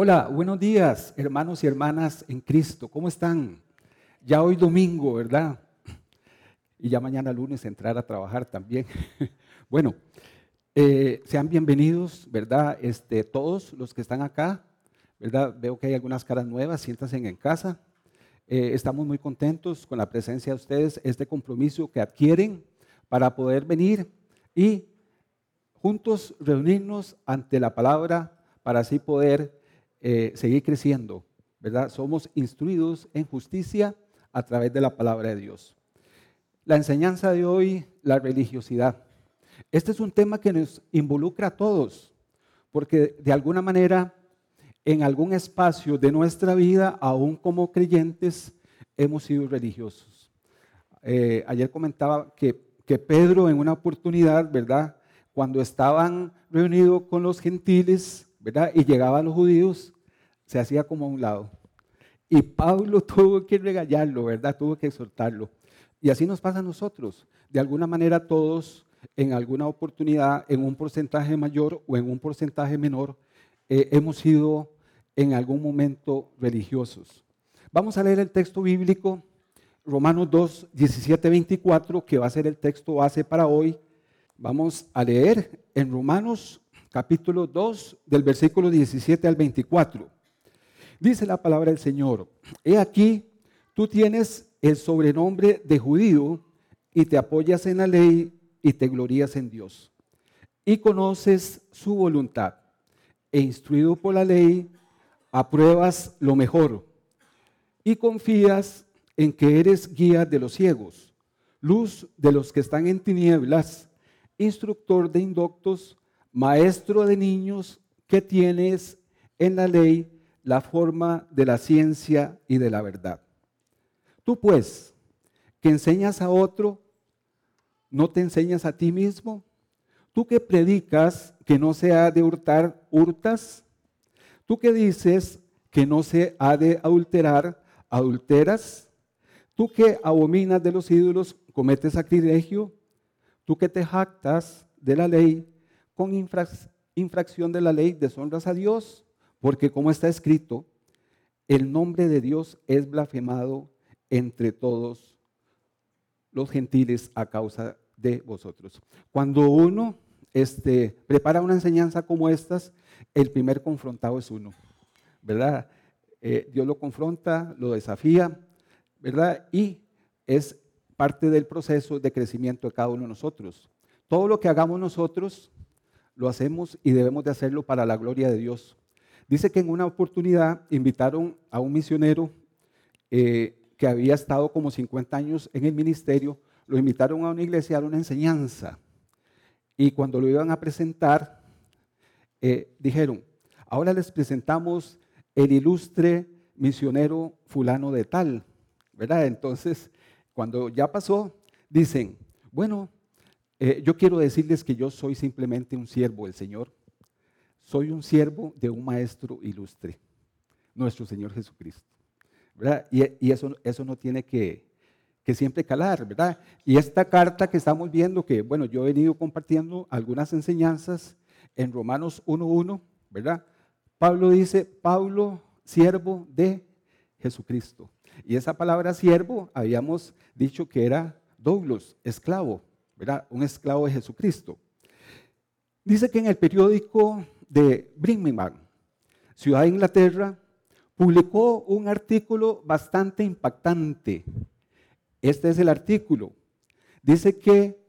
Hola, buenos días, hermanos y hermanas en Cristo. ¿Cómo están? Ya hoy domingo, ¿verdad? Y ya mañana lunes entrar a trabajar también. bueno, eh, sean bienvenidos, ¿verdad? Este, todos los que están acá, ¿verdad? Veo que hay algunas caras nuevas, siéntanse en casa. Eh, estamos muy contentos con la presencia de ustedes, este compromiso que adquieren para poder venir y juntos reunirnos ante la palabra para así poder eh, seguir creciendo, ¿verdad? Somos instruidos en justicia a través de la palabra de Dios. La enseñanza de hoy, la religiosidad. Este es un tema que nos involucra a todos, porque de alguna manera, en algún espacio de nuestra vida, aún como creyentes, hemos sido religiosos. Eh, ayer comentaba que, que Pedro en una oportunidad, ¿verdad? Cuando estaban reunidos con los gentiles, ¿verdad? Y llegaban los judíos, se hacía como a un lado. Y Pablo tuvo que regañarlo, ¿verdad? Tuvo que exhortarlo. Y así nos pasa a nosotros. De alguna manera todos, en alguna oportunidad, en un porcentaje mayor o en un porcentaje menor, eh, hemos sido en algún momento religiosos. Vamos a leer el texto bíblico, Romanos 2, 17, 24, que va a ser el texto base para hoy. Vamos a leer en Romanos capítulo 2, del versículo 17 al 24. Dice la palabra del Señor, he aquí, tú tienes el sobrenombre de judío y te apoyas en la ley y te glorías en Dios. Y conoces su voluntad e instruido por la ley, apruebas lo mejor y confías en que eres guía de los ciegos, luz de los que están en tinieblas, instructor de indoctos, maestro de niños que tienes en la ley la forma de la ciencia y de la verdad. Tú pues, que enseñas a otro, ¿no te enseñas a ti mismo? Tú que predicas que no se ha de hurtar, hurtas. Tú que dices que no se ha de adulterar, adulteras. Tú que abominas de los ídolos, cometes sacrilegio. Tú que te jactas de la ley, con infracción de la ley, deshonras a Dios. Porque como está escrito, el nombre de Dios es blasfemado entre todos los gentiles a causa de vosotros. Cuando uno este, prepara una enseñanza como estas, el primer confrontado es uno, ¿verdad? Eh, Dios lo confronta, lo desafía, ¿verdad? Y es parte del proceso de crecimiento de cada uno de nosotros. Todo lo que hagamos nosotros, lo hacemos y debemos de hacerlo para la gloria de Dios. Dice que en una oportunidad invitaron a un misionero eh, que había estado como 50 años en el ministerio, lo invitaron a una iglesia a una enseñanza. Y cuando lo iban a presentar, eh, dijeron, ahora les presentamos el ilustre misionero fulano de tal, ¿verdad? Entonces, cuando ya pasó, dicen, bueno, eh, yo quiero decirles que yo soy simplemente un siervo del Señor soy un siervo de un maestro ilustre, nuestro Señor Jesucristo. ¿verdad? Y, eso, eso no tiene que, que siempre calar, ¿verdad? Y esta carta que estamos viendo, que bueno, yo he venido compartiendo algunas enseñanzas en Romanos 1.1, ¿verdad? Pablo dice, Pablo, siervo de Jesucristo. Y esa palabra siervo habíamos dicho que era Douglas, esclavo, ¿verdad? Un esclavo de Jesucristo. Dice que en el periódico de Birmingham, ciudad de Inglaterra, publicó un artículo bastante impactante. Este es el artículo. Dice que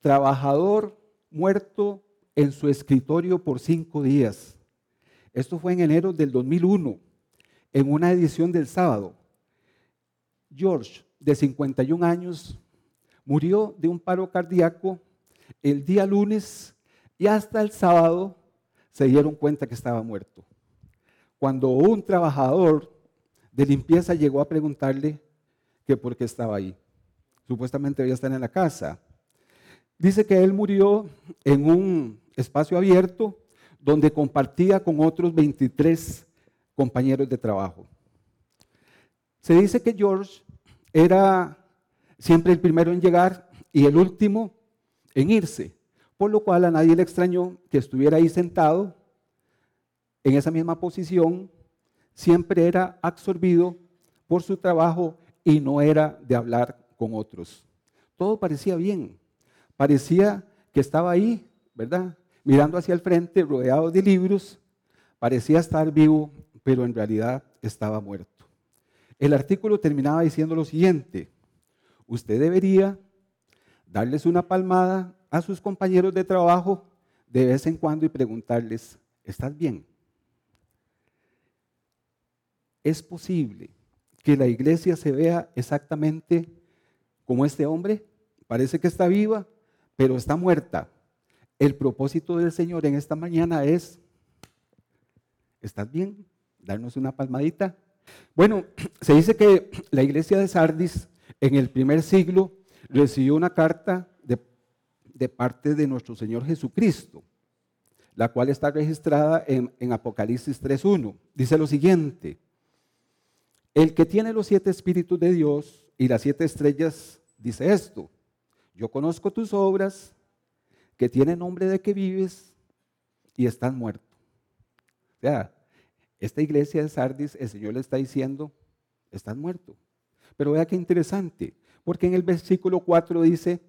trabajador muerto en su escritorio por cinco días. Esto fue en enero del 2001, en una edición del sábado. George, de 51 años, murió de un paro cardíaco el día lunes y hasta el sábado se dieron cuenta que estaba muerto. Cuando un trabajador de limpieza llegó a preguntarle que por qué estaba ahí. Supuestamente debía estar en la casa. Dice que él murió en un espacio abierto donde compartía con otros 23 compañeros de trabajo. Se dice que George era siempre el primero en llegar y el último en irse por lo cual a nadie le extrañó que estuviera ahí sentado en esa misma posición, siempre era absorbido por su trabajo y no era de hablar con otros. Todo parecía bien, parecía que estaba ahí, ¿verdad? Mirando hacia el frente, rodeado de libros, parecía estar vivo, pero en realidad estaba muerto. El artículo terminaba diciendo lo siguiente, usted debería darles una palmada a sus compañeros de trabajo de vez en cuando y preguntarles, ¿estás bien? Es posible que la iglesia se vea exactamente como este hombre. Parece que está viva, pero está muerta. El propósito del Señor en esta mañana es, ¿estás bien? Darnos una palmadita. Bueno, se dice que la iglesia de Sardis en el primer siglo recibió una carta de, parte de nuestro Señor Jesucristo, la cual está registrada en, en Apocalipsis 3.1. Dice lo siguiente, el que tiene los siete espíritus de Dios y las siete estrellas dice esto, yo conozco tus obras, que tienen nombre de que vives y estás muerto. O sea, esta iglesia de Sardis, el Señor le está diciendo, estás muerto. Pero vea qué interesante, porque en el versículo 4 dice,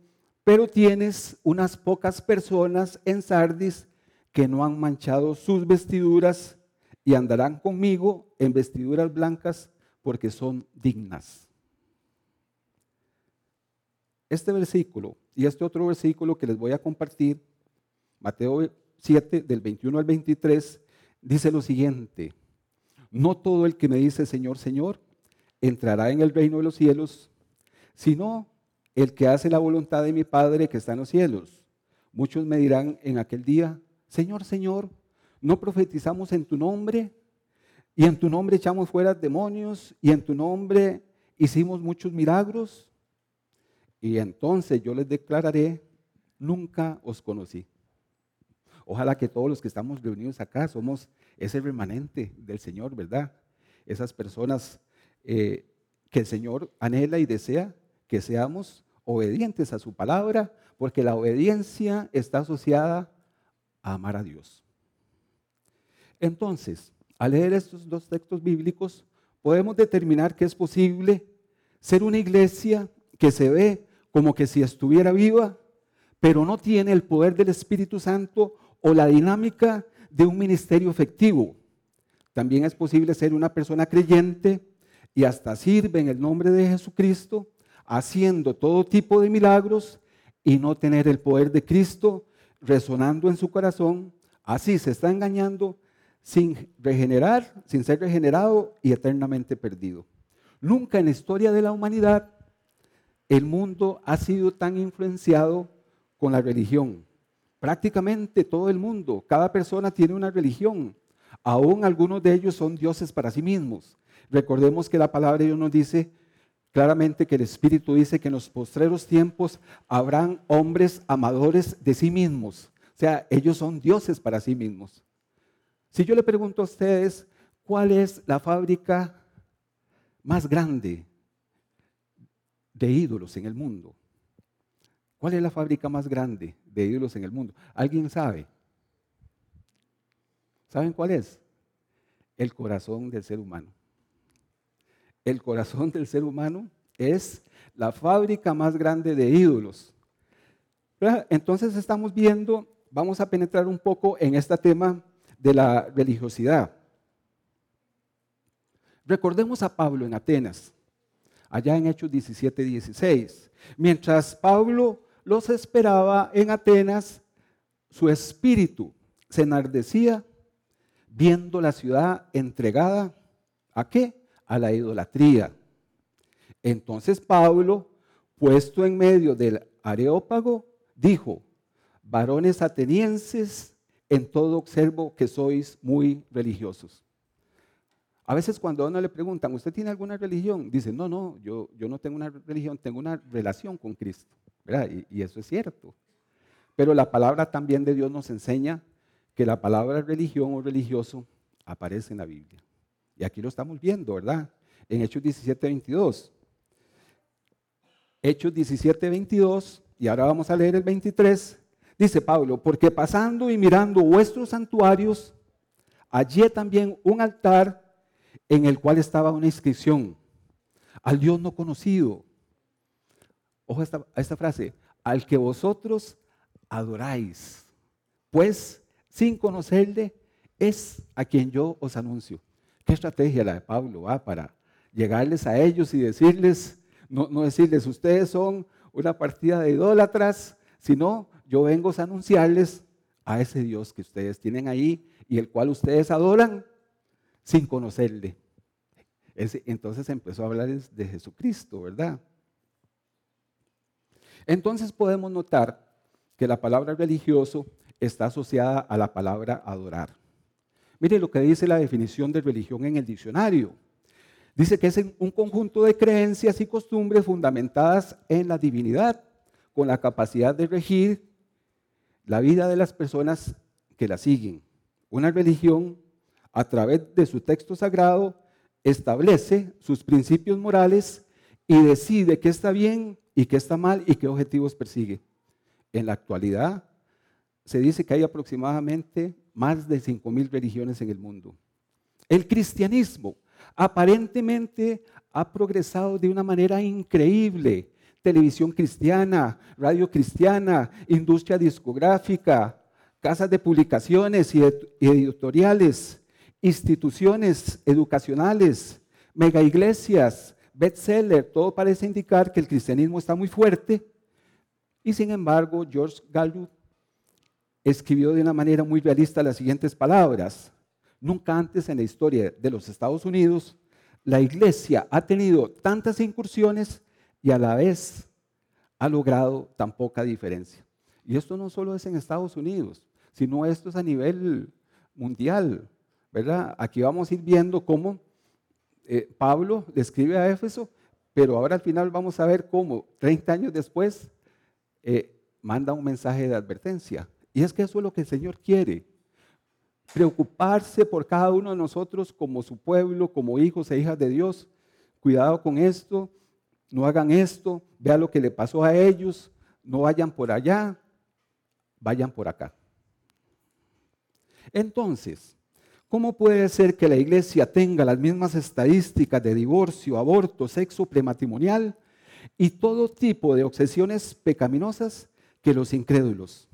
pero tienes unas pocas personas en Sardis que no han manchado sus vestiduras y andarán conmigo en vestiduras blancas porque son dignas. Este versículo y este otro versículo que les voy a compartir, Mateo 7, del 21 al 23, dice lo siguiente, no todo el que me dice Señor, Señor, entrará en el reino de los cielos, sino el que hace la voluntad de mi Padre que está en los cielos. Muchos me dirán en aquel día, Señor, Señor, ¿no profetizamos en tu nombre? Y en tu nombre echamos fuera demonios, y en tu nombre hicimos muchos milagros. Y entonces yo les declararé, nunca os conocí. Ojalá que todos los que estamos reunidos acá somos ese remanente del Señor, ¿verdad? Esas personas eh, que el Señor anhela y desea que seamos obedientes a su palabra, porque la obediencia está asociada a amar a Dios. Entonces, al leer estos dos textos bíblicos, podemos determinar que es posible ser una iglesia que se ve como que si estuviera viva, pero no tiene el poder del Espíritu Santo o la dinámica de un ministerio efectivo. También es posible ser una persona creyente y hasta sirve en el nombre de Jesucristo, haciendo todo tipo de milagros y no tener el poder de Cristo resonando en su corazón. Así se está engañando sin regenerar, sin ser regenerado y eternamente perdido. Nunca en la historia de la humanidad el mundo ha sido tan influenciado con la religión. Prácticamente todo el mundo, cada persona tiene una religión. Aún algunos de ellos son dioses para sí mismos. Recordemos que la palabra de Dios nos dice claramente que el Espíritu dice que en los postreros tiempos habrán hombres amadores de sí mismos. O sea, ellos son dioses para sí mismos. Si yo le pregunto a ustedes, ¿cuál es la fábrica más grande de ídolos en el mundo. ¿Cuál es la fábrica más grande de ídolos en el mundo? ¿Alguien sabe? ¿Saben cuál es? El corazón del ser humano. El corazón del ser humano es la fábrica más grande de ídolos. Entonces estamos viendo, vamos a penetrar un poco en este tema de la religiosidad. Recordemos a Pablo en Atenas allá en Hechos 17, 16. Mientras Pablo los esperaba en Atenas, su espíritu se enardecía viendo la ciudad entregada a qué? A la idolatría. Entonces Pablo, puesto en medio del areópago, dijo, varones atenienses, en todo observo que sois muy religiosos. A veces cuando a uno le preguntan, ¿usted tiene alguna religión? Dice, no, no, yo, yo no tengo una religión, tengo una relación con Cristo. Y, y eso es cierto. Pero la palabra también de Dios nos enseña que la palabra religión o religioso aparece en la Biblia. Y aquí lo estamos viendo, ¿verdad? En Hechos 17, 22. Hechos 17, 22, y ahora vamos a leer el 23. Dice Pablo, porque pasando y mirando vuestros santuarios, hallé también un altar en el cual estaba una inscripción al Dios no conocido. Ojo a esta, a esta frase, al que vosotros adoráis, pues sin conocerle es a quien yo os anuncio. ¿Qué estrategia la de Pablo va para llegarles a ellos y decirles, no, no decirles, ustedes son una partida de idólatras, sino yo vengo a anunciarles a ese Dios que ustedes tienen ahí y el cual ustedes adoran sin conocerle. entonces empezó a hablar de Jesucristo, ¿verdad? Entonces podemos notar que la palabra religioso está asociada a la palabra adorar. Mire lo que dice la definición de religión en el diccionario. Dice que es un conjunto de creencias y costumbres fundamentadas en la divinidad, con la capacidad de regir la vida de las personas que la siguen. Una religión, a través de su texto sagrado, establece sus principios morales y decide qué está bien y qué está mal y qué objetivos persigue. En la actualidad, se dice que hay aproximadamente más de 5.000 religiones en el mundo. El cristianismo aparentemente ha progresado de una manera increíble. Televisión cristiana, radio cristiana, industria discográfica, casas de publicaciones y editoriales, instituciones educacionales, mega iglesias, bestseller, todo parece indicar que el cristianismo está muy fuerte. Y sin embargo, George Gallup escribió de una manera muy realista las siguientes palabras. Nunca antes en la historia de los Estados Unidos la iglesia ha tenido tantas incursiones y a la vez ha logrado tan poca diferencia. Y esto no solo es en Estados Unidos, sino esto es a nivel mundial, ¿verdad? Aquí vamos a ir viendo cómo eh, Pablo le escribe a Éfeso, pero ahora al final vamos a ver cómo 30 años después eh, manda un mensaje de advertencia. Y es que eso es lo que el Señor quiere. Preocuparse por cada uno de nosotros como su pueblo, como hijos e hijas de Dios. Cuidado con esto, no hagan esto, vea lo que le pasó a ellos, no vayan por allá, vayan por acá. Entonces, ¿cómo puede ser que la iglesia tenga las mismas estadísticas de divorcio, aborto, sexo prematrimonial y todo tipo de obsesiones pecaminosas que los incrédulos?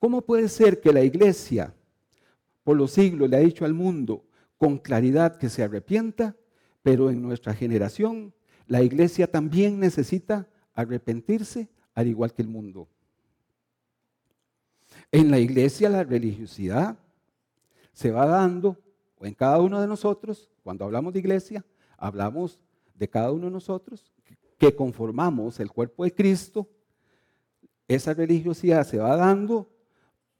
¿Cómo puede ser que la iglesia por los siglos le ha dicho al mundo con claridad que se arrepienta, pero en nuestra generación la iglesia también necesita arrepentirse al igual que el mundo? En la iglesia la religiosidad se va dando, o en cada uno de nosotros, cuando hablamos de iglesia, hablamos de cada uno de nosotros, que conformamos el cuerpo de Cristo, esa religiosidad se va dando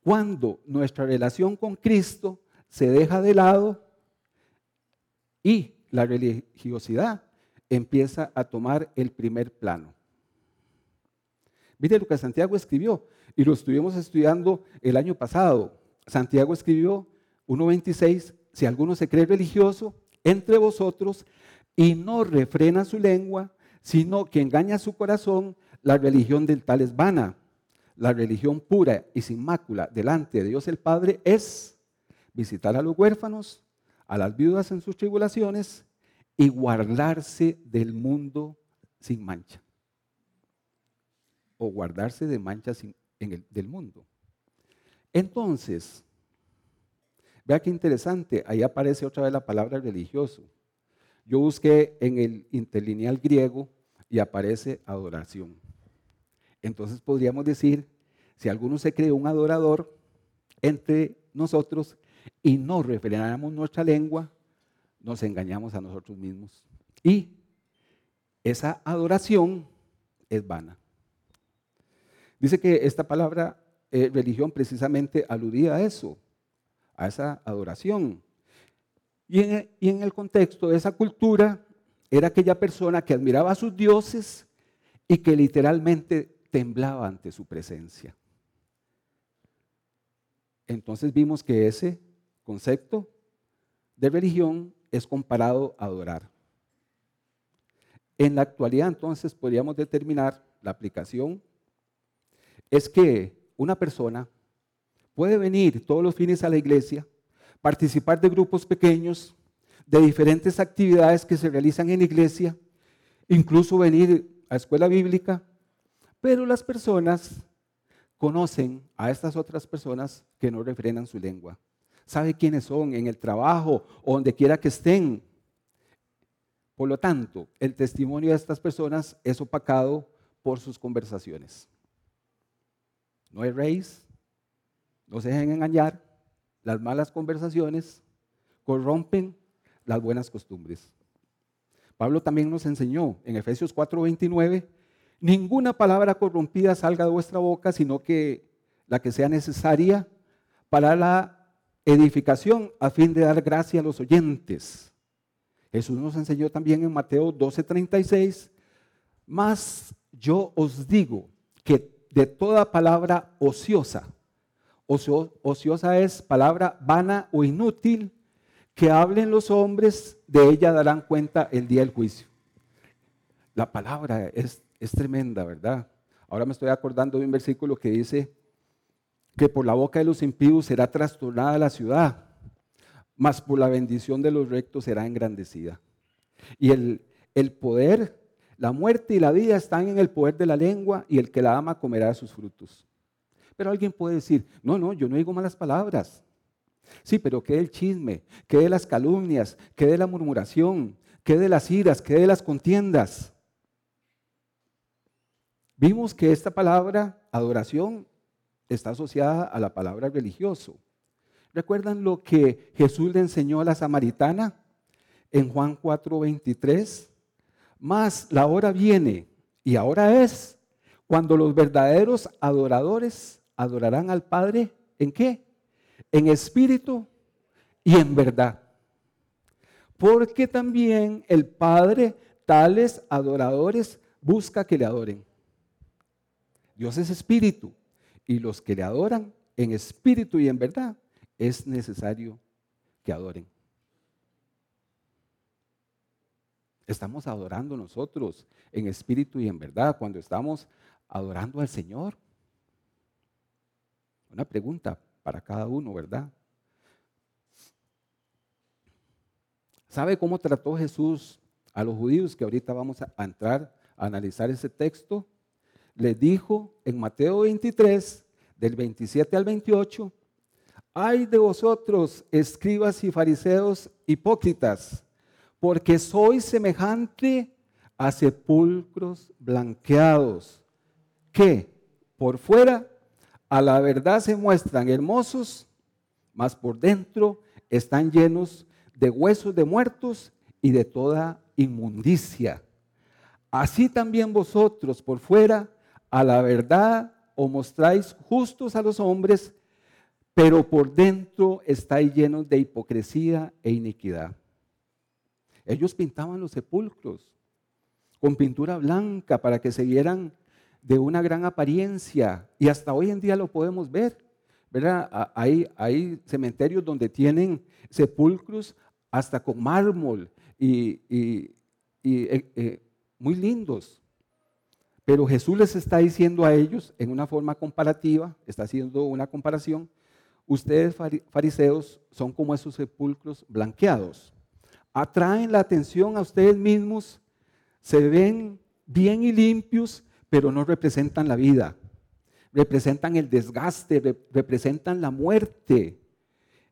cuando nuestra relación con Cristo se deja de lado y la religiosidad empieza a tomar el primer plano. Mire lo que Santiago escribió y lo estuvimos estudiando el año pasado. Santiago escribió 1.26, si alguno se cree religioso entre vosotros y no refrena su lengua, sino que engaña su corazón, la religión del tal es vana la religión pura y sin mácula delante de Dios el Padre es visitar a los huérfanos, a las viudas en sus tribulaciones y guardarse del mundo sin mancha. O guardarse de manchas en el, del mundo. Entonces, vea qué interesante, ahí aparece otra vez la palabra religioso. Yo busqué en el interlineal griego y aparece adoración. Entonces podríamos decir, si alguno se cree un adorador entre nosotros y no refrenamos nuestra lengua, nos engañamos a nosotros mismos. Y esa adoración es vana. Dice que esta palabra eh, religión precisamente aludía a eso, a esa adoración. Y en, y en el contexto de esa cultura era aquella persona que admiraba a sus dioses y que literalmente temblaba ante su presencia. Entonces vimos que ese concepto de religión es comparado a adorar. En la actualidad entonces podríamos determinar la aplicación es que una persona puede venir todos los fines a la iglesia, participar de grupos pequeños, de diferentes actividades que se realizan en la iglesia, incluso venir a escuela bíblica, pero las personas conocen a estas otras personas que no refrenan su lengua. Sabe quiénes son en el trabajo o donde quiera que estén. Por lo tanto, el testimonio de estas personas es opacado por sus conversaciones. No hay raíz, no se dejen engañar, las malas conversaciones corrompen las buenas costumbres. Pablo también nos enseñó en Efesios 4:29, ninguna palabra corrompida salga de vuestra boca, sino que la que sea necesaria para la edificación a fin de dar gracia a los oyentes. Jesús nos enseñó también en Mateo 12:36, más yo os digo que de toda palabra ociosa, ociosa es palabra vana o inútil, que hablen los hombres, de ella darán cuenta el día del juicio. La palabra es, es tremenda, ¿verdad? Ahora me estoy acordando de un versículo que dice que por la boca de los impíos será trastornada la ciudad, mas por la bendición de los rectos será engrandecida. Y el, el poder, la muerte y la vida están en el poder de la lengua y el que la ama comerá sus frutos. Pero alguien puede decir, no, no, yo no digo malas palabras. Sí, pero ¿qué del chisme? ¿Qué de las calumnias? ¿Qué de la murmuración? ¿Qué de las iras? ¿Qué de las contiendas? Vimos que esta palabra, adoración, está asociada a la palabra religioso. ¿Recuerdan lo que Jesús le enseñó a la samaritana en Juan 4:23? Más la hora viene y ahora es cuando los verdaderos adoradores adorarán al Padre en qué? En espíritu y en verdad. Porque también el Padre tales adoradores busca que le adoren. Dios es espíritu y los que le adoran en espíritu y en verdad es necesario que adoren. Estamos adorando nosotros en espíritu y en verdad cuando estamos adorando al Señor. Una pregunta para cada uno, ¿verdad? ¿Sabe cómo trató Jesús a los judíos? Que ahorita vamos a entrar a analizar ese texto. Le dijo en Mateo 23, del 27 al 28, ay de vosotros, escribas y fariseos hipócritas, porque sois semejante a sepulcros blanqueados, que por fuera a la verdad se muestran hermosos, mas por dentro están llenos de huesos de muertos y de toda inmundicia. Así también vosotros por fuera a la verdad os mostráis justos a los hombres, pero por dentro estáis llenos de hipocresía e iniquidad. Ellos pintaban los sepulcros con pintura blanca para que se vieran de una gran apariencia y hasta hoy en día lo podemos ver. ¿verdad? Hay, hay cementerios donde tienen sepulcros hasta con mármol y, eh, eh, muy lindos. Pero Jesús les está diciendo a ellos en una forma comparativa, está haciendo una comparación, ustedes fariseos son como esos sepulcros blanqueados. Atraen la atención a ustedes mismos, se ven bien y limpios, pero no representan la vida. Representan el desgaste, representan la muerte.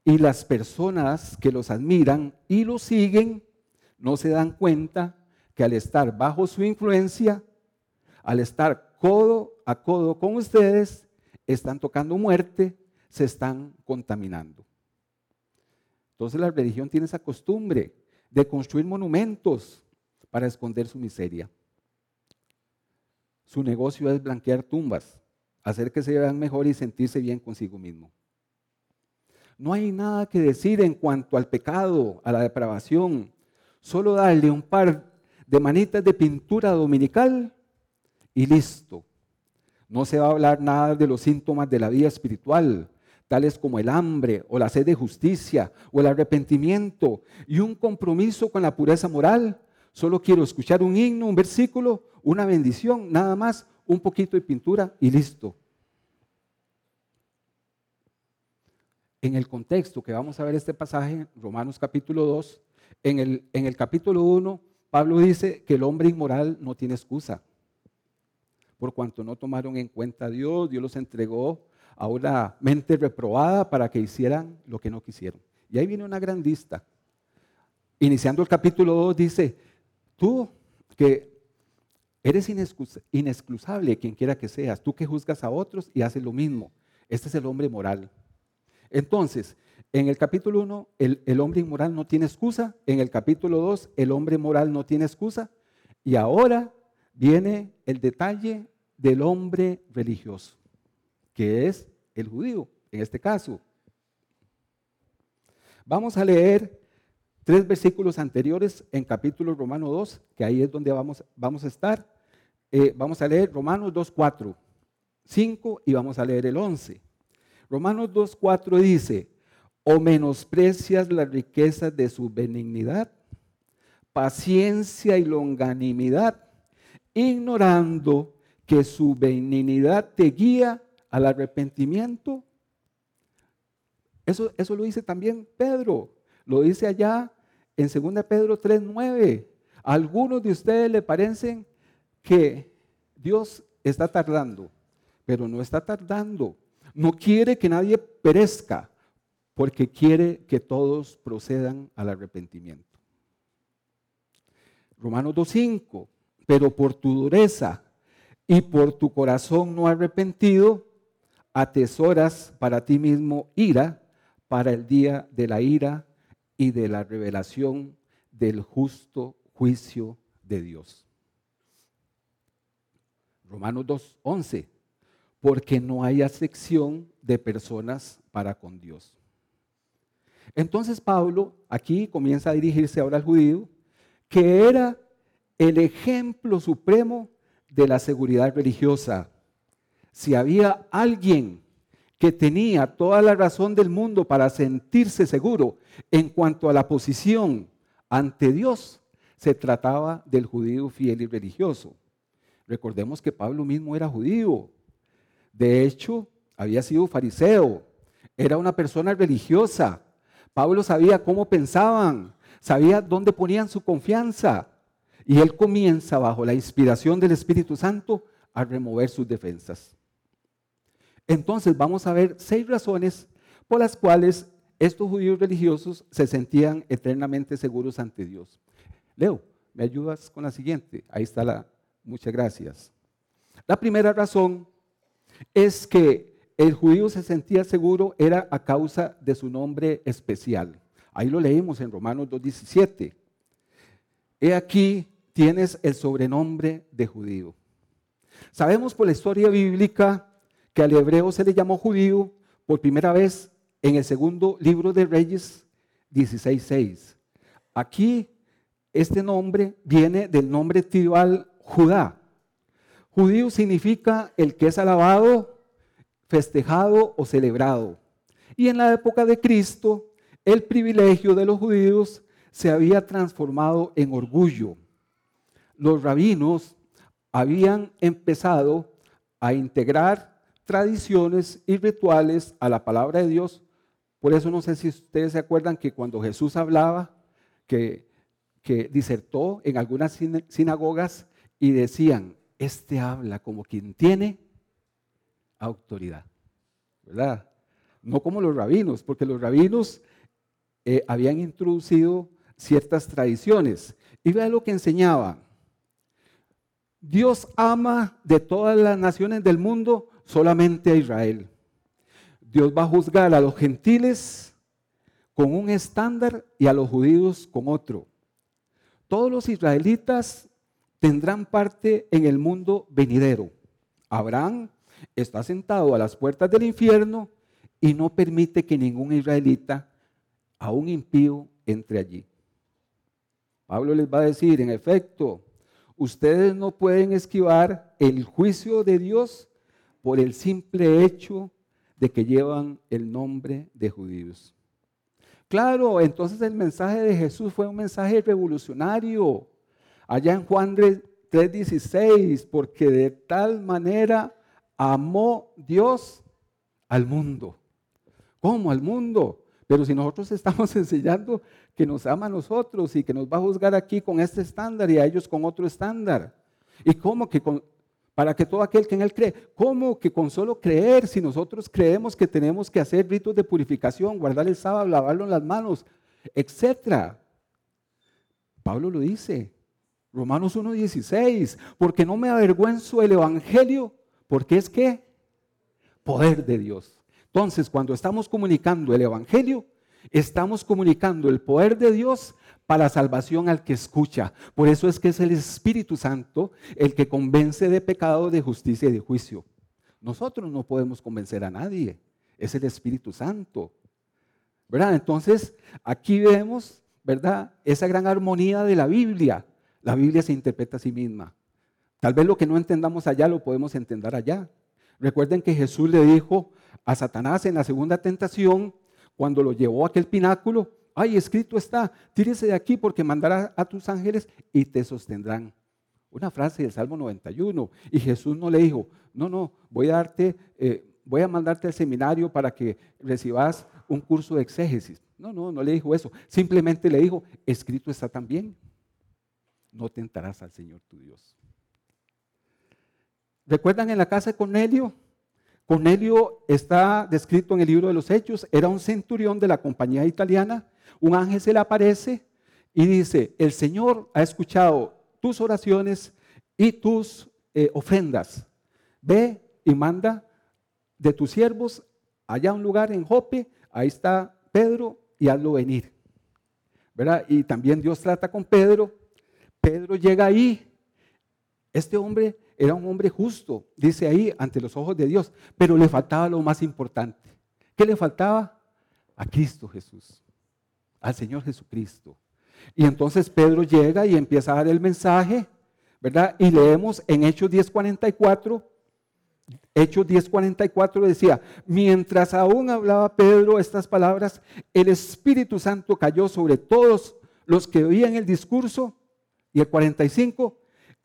Y las personas que los admiran y los siguen no se dan cuenta que al estar bajo su influencia, al estar codo a codo con ustedes, están tocando muerte, se están contaminando. Entonces la religión tiene esa costumbre de construir monumentos para esconder su miseria. Su negocio es blanquear tumbas, hacer que se vean mejor y sentirse bien consigo mismo. No hay nada que decir en cuanto al pecado, a la depravación. Solo darle un par de manitas de pintura dominical y listo. No se va a hablar nada de los síntomas de la vida espiritual, tales como el hambre o la sed de justicia o el arrepentimiento y un compromiso con la pureza moral. Solo quiero escuchar un himno, un versículo una bendición, nada más, un poquito de pintura y listo. en el contexto que vamos a ver este pasaje, Romanos capítulo 2, en el, en el capítulo 1, Pablo dice que el hombre inmoral no tiene excusa. Por cuanto no tomaron en cuenta a Dios, Dios los entregó a una mente reprobada para que hicieran lo que no quisieron. Y ahí viene una gran lista. Iniciando el capítulo 2 dice, tú que eres inexcusable, quien quiera que seas, tú que juzgas a otros y haces lo mismo. Este es el hombre moral. Entonces, en el capítulo 1, el, el, hombre inmoral no tiene excusa. En el capítulo 2, el hombre moral no tiene excusa. Y ahora viene el detalle del hombre religioso, que es el judío, en este caso. Vamos a leer tres versículos anteriores en capítulo Romano 2, que ahí es donde vamos, vamos a estar. Eh, vamos a leer Romanos 2, 4, 5 y vamos a leer el 11. Romanos 2, 4 dice, o menosprecias las riquezas de su benignidad, paciencia y longanimidad, ignorando que su benignidad te guía al arrepentimiento. Eso, eso lo dice también Pedro, lo dice allá en 2 Pedro 3:9. A algunos de ustedes le parecen que Dios está tardando, pero no está tardando. No quiere que nadie perezca, porque quiere que todos procedan al arrepentimiento. Romanos 2.5, pero por tu dureza y por tu corazón no arrepentido, atesoras para ti mismo ira para el día de la ira y de la revelación del justo juicio de Dios. Romanos 2.11, porque no hay acepción de personas para con Dios. Entonces Pablo aquí comienza a dirigirse ahora al judío, que era el ejemplo supremo de la seguridad religiosa. Si había alguien que tenía toda la razón del mundo para sentirse seguro en cuanto a la posición ante Dios, se trataba del judío fiel y religioso. Recordemos que Pablo mismo era judío. De hecho, había sido fariseo. Era una persona religiosa. Pablo sabía cómo pensaban, sabía dónde ponían su confianza. Y él comienza bajo la inspiración del Espíritu Santo a remover sus defensas. Entonces vamos a ver seis razones por las cuales estos judíos religiosos se sentían eternamente seguros ante Dios. Leo, ¿me ayudas con la siguiente? Ahí está la... Muchas gracias. La primera razón es que el judío se sentía seguro era a causa de su nombre especial. Ahí lo leímos en Romanos 2.17. He aquí tienes el sobrenombre de judío. Sabemos por la historia bíblica que al hebreo se le llamó judío por primera vez en el segundo libro de Reyes 16.6. Aquí este nombre viene del nombre tribal Judá. Judío significa el que es alabado, festejado o celebrado. Y en la época de Cristo, el privilegio de los judíos se había transformado en orgullo los rabinos habían empezado a integrar tradiciones y rituales a la palabra de Dios. Por eso no sé si ustedes se acuerdan que cuando Jesús hablaba, que, que disertó en algunas sinagogas y decían, este habla como quien tiene autoridad, ¿verdad? No como los rabinos, porque los rabinos eh, habían introducido ciertas tradiciones. Y vea lo que enseñaban. Dios ama de todas las naciones del mundo solamente a Israel. Dios va a juzgar a los gentiles con un estándar y a los judíos con otro. Todos los israelitas tendrán parte en el mundo venidero. Abraham está sentado a las puertas del infierno y no permite que ningún israelita, un impío, entre allí. Pablo les va a decir, en efecto, ustedes no pueden esquivar el juicio de Dios por el simple hecho de que llevan el nombre de judíos. Claro, entonces el mensaje de Jesús fue un mensaje revolucionario. Allá en Juan 3:16, porque de tal manera amó Dios al mundo. ¿Cómo? Al mundo. Pero si nosotros estamos enseñando que nos ama a nosotros y que nos va a juzgar aquí con este estándar y a ellos con otro estándar. ¿Y cómo que con, para que todo aquel que en él cree, cómo que con solo creer, si nosotros creemos que tenemos que hacer ritos de purificación, guardar el sábado, lavarlo en las manos, etcétera? Pablo lo dice, Romanos 1.16, porque no me avergüenzo el Evangelio, porque es que poder de Dios. Entonces, cuando estamos comunicando el Evangelio, estamos comunicando el poder de Dios para salvación al que escucha. Por eso es que es el Espíritu Santo el que convence de pecado, de justicia y de juicio. Nosotros no podemos convencer a nadie, es el Espíritu Santo. ¿Verdad? Entonces, aquí vemos, ¿verdad? Esa gran armonía de la Biblia. La Biblia se interpreta a sí misma. Tal vez lo que no entendamos allá lo podemos entender allá. Recuerden que Jesús le dijo a Satanás en la segunda tentación, cuando lo llevó a aquel pináculo, ay, escrito está, tírese de aquí porque mandará a tus ángeles y te sostendrán. Una frase del Salmo 91. Y Jesús no le dijo, no, no, voy a darte, eh, voy a mandarte al seminario para que recibas un curso de exégesis. No, no, no le dijo eso. Simplemente le dijo, escrito está también. No tentarás al Señor tu Dios. ¿Recuerdan en la casa de Cornelio? Cornelio está descrito en el libro de los Hechos, era un centurión de la compañía italiana, un ángel se le aparece y dice, el Señor ha escuchado tus oraciones y tus eh, ofrendas. Ve y manda de tus siervos allá a un lugar en Jope, ahí está Pedro y hazlo venir. ¿Verdad? Y también Dios trata con Pedro. Pedro llega ahí. Este hombre era un hombre justo, dice ahí, ante los ojos de Dios, pero le faltaba lo más importante. ¿Qué le faltaba? A Cristo Jesús, al Señor Jesucristo. Y entonces Pedro llega y empieza a dar el mensaje, ¿verdad? Y leemos en Hechos 10:44, Hechos 10:44 decía, mientras aún hablaba Pedro estas palabras, el Espíritu Santo cayó sobre todos los que oían el discurso. Y el 45,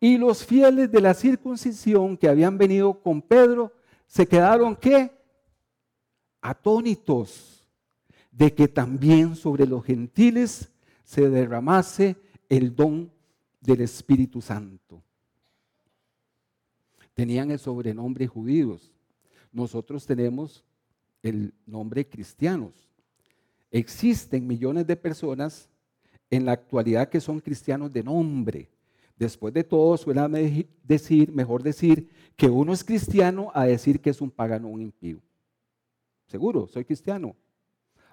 y los fieles de la circuncisión que habían venido con Pedro se quedaron qué? Atónitos de que también sobre los gentiles se derramase el don del Espíritu Santo. Tenían el sobrenombre judíos. Nosotros tenemos el nombre cristianos. Existen millones de personas en la actualidad que son cristianos de nombre, Después de todo, suena decir, mejor decir que uno es cristiano a decir que es un pagano un impío. Seguro, soy cristiano,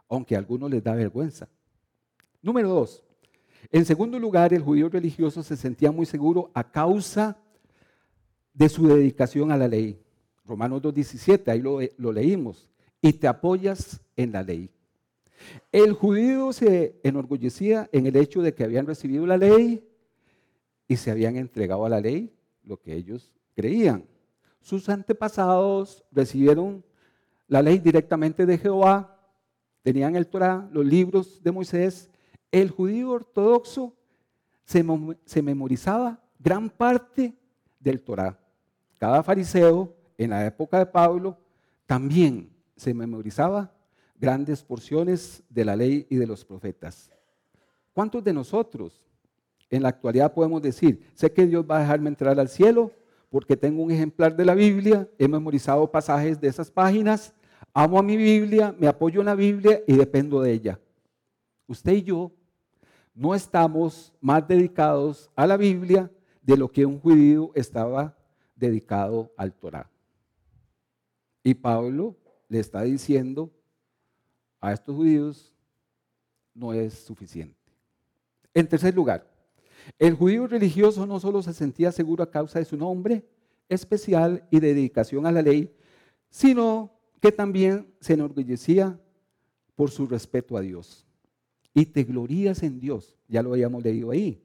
aunque a algunos les da vergüenza. Número dos, en segundo lugar, el judío religioso se sentía muy seguro a causa de su dedicación a la ley. Romanos 2.17, ahí lo, lo leímos. Y te apoyas en la ley. El judío se enorgullecía en el hecho de que habían recibido la ley, y se habían entregado a la ley lo que ellos creían. Sus antepasados recibieron la ley directamente de Jehová, tenían el Torah, los libros de Moisés. El judío ortodoxo se, se memorizaba gran parte del Torah. Cada fariseo en la época de Pablo también se memorizaba grandes porciones de la ley y de los profetas. ¿Cuántos de nosotros en la actualidad podemos decir, sé que Dios va a dejarme entrar al cielo porque tengo un ejemplar de la Biblia, he memorizado pasajes de esas páginas, amo a mi Biblia, me apoyo en la Biblia y dependo de ella. Usted y yo no estamos más dedicados a la Biblia de lo que un judío estaba dedicado al Torah. Y Pablo le está diciendo a estos judíos, no es suficiente. En tercer lugar, el judío religioso no solo se sentía seguro a causa de su nombre especial y dedicación a la ley, sino que también se enorgullecía por su respeto a Dios. Y te glorías en Dios, ya lo habíamos leído ahí,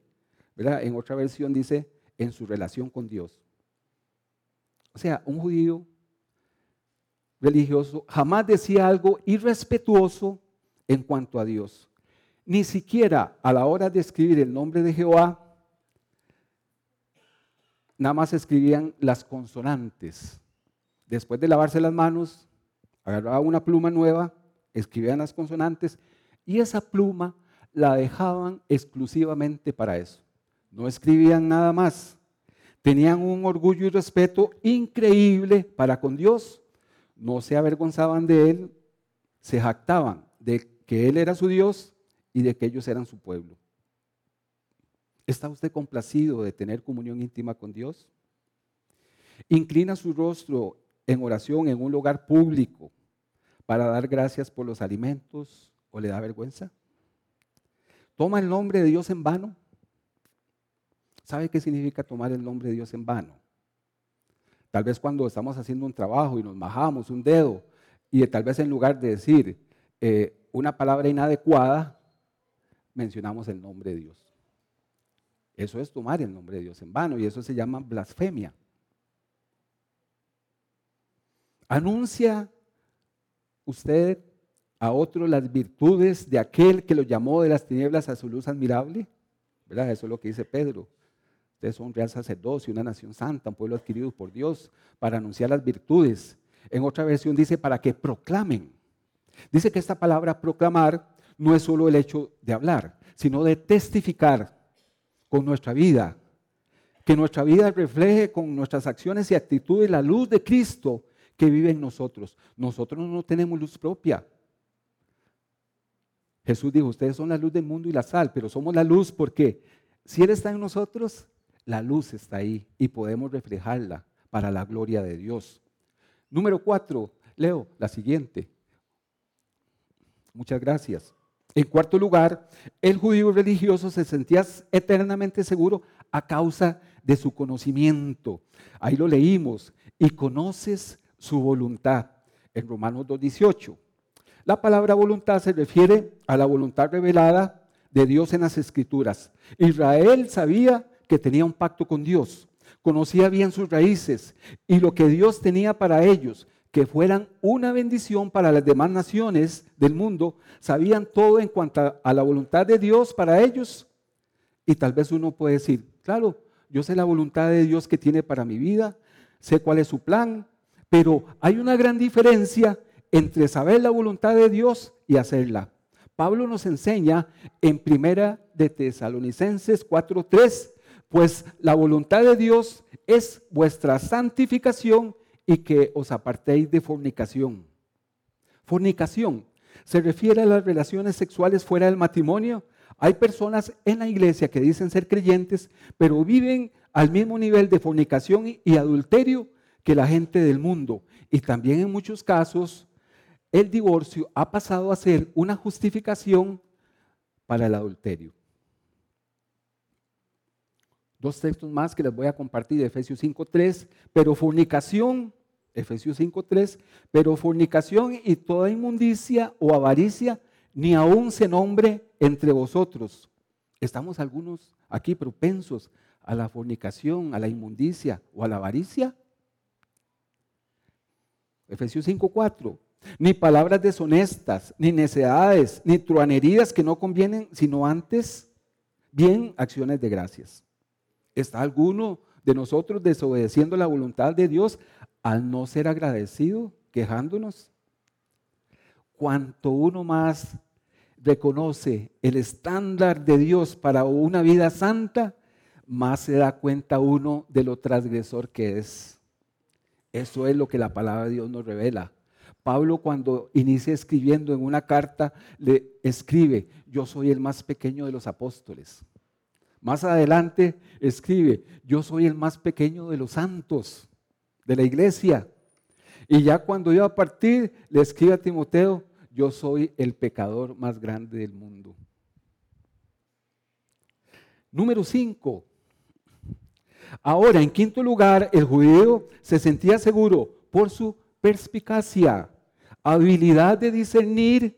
¿verdad? En otra versión dice, en su relación con Dios. O sea, un judío religioso jamás decía algo irrespetuoso en cuanto a Dios ni siquiera a la hora de escribir el nombre de Jehová, nada más escribían las consonantes. Después de lavarse las manos, agarraba una pluma nueva, escribían las consonantes y esa pluma la dejaban exclusivamente para eso. No escribían nada más. Tenían un orgullo y respeto increíble para con Dios. No se avergonzaban de Él, se jactaban de que Él era su Dios y de que ellos eran su pueblo. ¿Está usted complacido de tener comunión íntima con Dios? Inclina su rostro en oración en un lugar público para dar gracias por los alimentos o le da vergüenza. Toma el nombre de Dios en vano. ¿Sabe qué significa tomar el nombre de Dios en vano? Tal vez cuando estamos haciendo un trabajo y nos majamos un dedo y tal vez en lugar de decir eh, una palabra inadecuada, mencionamos el nombre de Dios. Eso es tomar el nombre de Dios en vano y eso se llama blasfemia. Anuncia usted a otros las virtudes de aquel que lo llamó de las tinieblas a su luz admirable. ¿Verdad? Eso es lo que dice Pedro. Ustedes son real sacerdocio, una nación santa, un pueblo adquirido por Dios, para anunciar las virtudes. En otra versión dice para que proclamen. Dice que esta palabra proclamar no es solo el hecho de hablar, sino de testificar con nuestra vida. Que nuestra vida refleje con nuestras acciones y actitudes la luz de Cristo que vive en nosotros. Nosotros no tenemos luz propia. Jesús dijo, ustedes son la luz del mundo y la sal, pero somos la luz porque si Él está en nosotros, la luz está ahí y podemos reflejarla para la gloria de Dios. Número cuatro, leo la siguiente. Muchas gracias. En cuarto lugar, el judío religioso se sentía eternamente seguro a causa de su conocimiento. Ahí lo leímos. Y conoces su voluntad en Romanos 2.18. La palabra voluntad se refiere a la voluntad revelada de Dios en las escrituras. Israel sabía que tenía un pacto con Dios, conocía bien sus raíces y lo que Dios tenía para ellos, que fueran una bendición para las demás naciones del mundo, sabían todo en cuanto a la voluntad de Dios para ellos. Y tal vez uno puede decir, claro, yo sé la voluntad de Dios que tiene para mi vida, sé cuál es su plan, pero hay una gran diferencia entre saber la voluntad de Dios y hacerla. Pablo nos enseña en Primera de Tesalonicenses 4:3, pues la voluntad de Dios es vuestra santificación y que os apartéis de fornicación. Fornicación se refiere a las relaciones sexuales fuera del matrimonio. Hay personas en la iglesia que dicen ser creyentes, pero viven al mismo nivel de fornicación y adulterio que la gente del mundo. Y también en muchos casos el divorcio ha pasado a ser una justificación para el adulterio. Dos textos más que les voy a compartir Efesios 5.3, pero fornicación, Efesios 5.3, pero fornicación y toda inmundicia o avaricia ni aún se nombre entre vosotros. Estamos algunos aquí propensos a la fornicación, a la inmundicia o a la avaricia. Efesios 5:4. Ni palabras deshonestas, ni necedades, ni truanerías que no convienen, sino antes bien acciones de gracias. ¿Está alguno de nosotros desobedeciendo la voluntad de Dios al no ser agradecido, quejándonos? Cuanto uno más reconoce el estándar de Dios para una vida santa, más se da cuenta uno de lo transgresor que es. Eso es lo que la palabra de Dios nos revela. Pablo cuando inicia escribiendo en una carta, le escribe, yo soy el más pequeño de los apóstoles. Más adelante escribe, yo soy el más pequeño de los santos de la iglesia. Y ya cuando iba a partir, le escribe a Timoteo, yo soy el pecador más grande del mundo. Número 5, Ahora, en quinto lugar, el judío se sentía seguro por su perspicacia, habilidad de discernir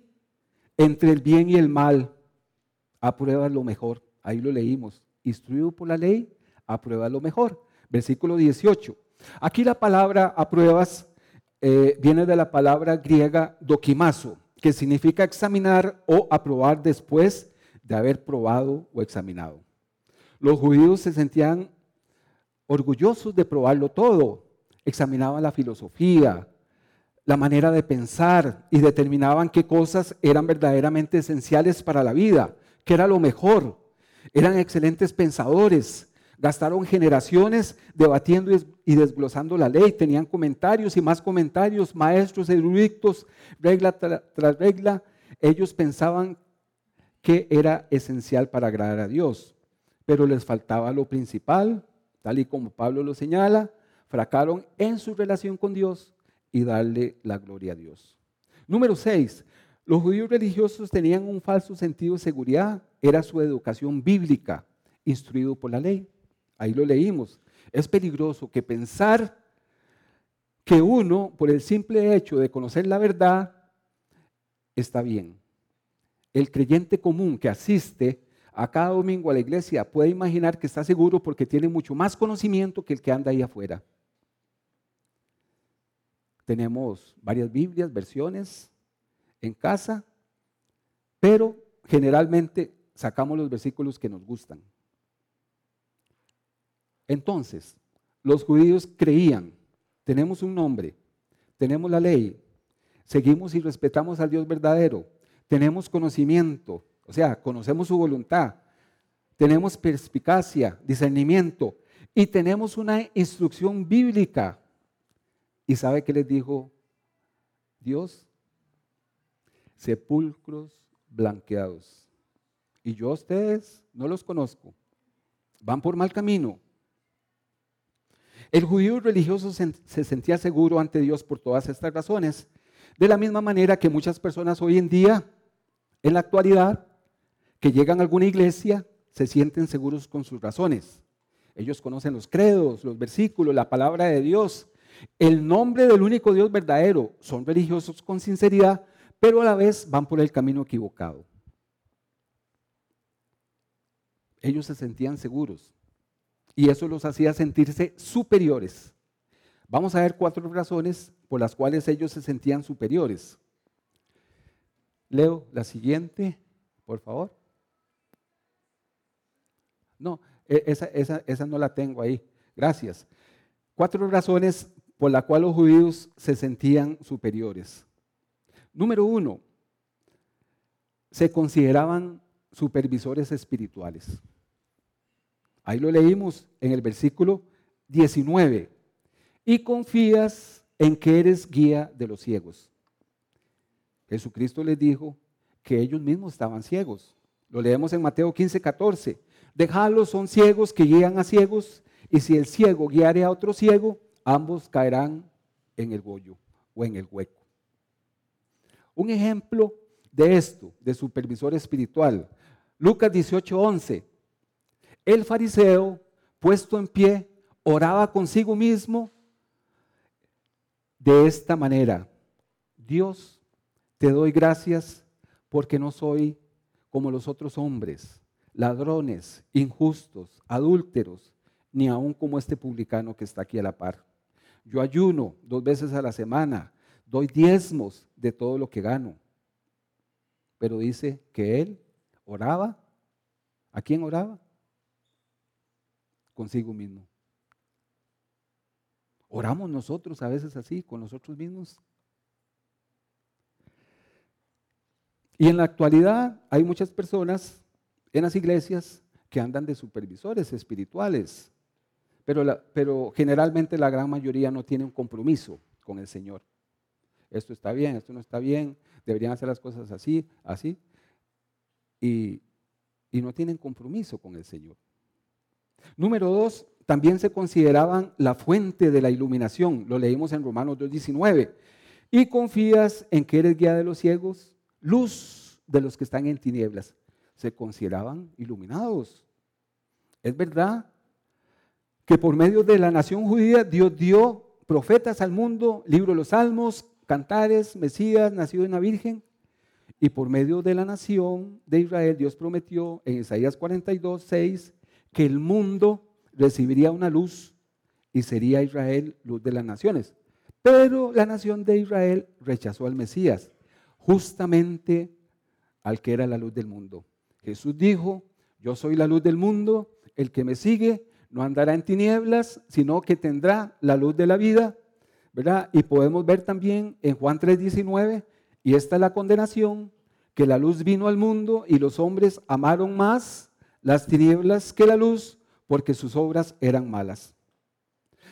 entre el bien y el mal. Aprueba lo mejor. Ahí lo leímos. Instruido por la ley, aprueba lo mejor. Versículo 18. Aquí la palabra apruebas eh, viene de la palabra griega dokimazo, que significa examinar o aprobar después de haber probado o examinado. Los judíos se sentían orgullosos de probarlo todo. Examinaban la filosofía, la manera de pensar y determinaban qué cosas eran verdaderamente esenciales para la vida, qué era lo mejor. Eran excelentes pensadores, gastaron generaciones debatiendo y desglosando la ley, tenían comentarios y más comentarios, maestros eruditos, regla tras regla. Ellos pensaban que era esencial para agradar a Dios, pero les faltaba lo principal, tal y como Pablo lo señala, fracaron en su relación con Dios y darle la gloria a Dios. Número 6. Los judíos religiosos tenían un falso sentido de seguridad. Era su educación bíblica, instruido por la ley. Ahí lo leímos. Es peligroso que pensar que uno, por el simple hecho de conocer la verdad, está bien. El creyente común que asiste a cada domingo a la iglesia puede imaginar que está seguro porque tiene mucho más conocimiento que el que anda ahí afuera. Tenemos varias Biblias, versiones en casa, pero generalmente sacamos los versículos que nos gustan. Entonces, los judíos creían, tenemos un nombre, tenemos la ley, seguimos y respetamos al Dios verdadero, tenemos conocimiento, o sea, conocemos su voluntad, tenemos perspicacia, discernimiento y tenemos una instrucción bíblica ¿Y sabe qué les dijo Dios? Sepulcros blanqueados. Y yo a ustedes no los conozco. Van por mal camino. El judío religioso se sentía seguro ante Dios por todas estas razones. De la misma manera que muchas personas hoy en día, en la actualidad, que llegan a alguna iglesia, se sienten seguros con sus razones. Ellos conocen los credos, los versículos, la palabra de Dios, el nombre del único Dios verdadero. Son religiosos con sinceridad, pero a la vez van por el camino equivocado. Ellos se sentían seguros y eso los hacía sentirse superiores. Vamos a ver cuatro razones por las cuales ellos se sentían superiores. Leo la siguiente, por favor. No, e, esa, esa no la tengo ahí. Gracias. Cuatro razones por la cual los judíos se sentían superiores. Número uno, se consideraban supervisores espirituales. Ahí lo leímos en el versículo 19. Y confías en que eres guía de los ciegos. Jesucristo les dijo que ellos mismos estaban ciegos. Lo leemos en Mateo 15, 14. Dejadlos, son ciegos que guían a ciegos, y si el ciego guiare a otro ciego, ambos caerán en el bollo o en el hueco. Un ejemplo de esto, de supervisor espiritual, Lucas 18:11. El fariseo, puesto en pie, oraba consigo mismo de esta manera. Dios, te doy gracias porque no soy como los otros hombres, ladrones, injustos, adúlteros, ni aun como este publicano que está aquí a la par. Yo ayuno dos veces a la semana, doy diezmos de todo lo que gano. Pero dice que él oraba. ¿A quién oraba? Consigo mismo. Oramos nosotros a veces así, con nosotros mismos. Y en la actualidad hay muchas personas en las iglesias que andan de supervisores espirituales pero, generalmente la gran mayoría no tiene un compromiso con el Señor. Esto está bien, esto no está bien, deberían hacer las cosas así, así, y, y no tienen compromiso con el Señor. Número dos, también se consideraban la fuente de la iluminación, lo leímos en Romanos 2.19, y confías en que eres guía de los ciegos, luz de los que están en tinieblas. Se consideraban iluminados. Es verdad que por medio de la nación judía Dios dio profetas al mundo, libro de los salmos, cantares, Mesías, nacido de una virgen, y por medio de la nación de Israel Dios prometió en Isaías 42, 6 que el mundo recibiría una luz y sería Israel luz de las naciones. Pero la nación de Israel rechazó al Mesías, justamente al que era la luz del mundo. Jesús dijo, yo soy la luz del mundo, el que me sigue no andará en tinieblas, sino que tendrá la luz de la vida. Y podemos ver también en Juan 3:19, y esta es la condenación, que la luz vino al mundo y los hombres amaron más las tinieblas que la luz porque sus obras eran malas.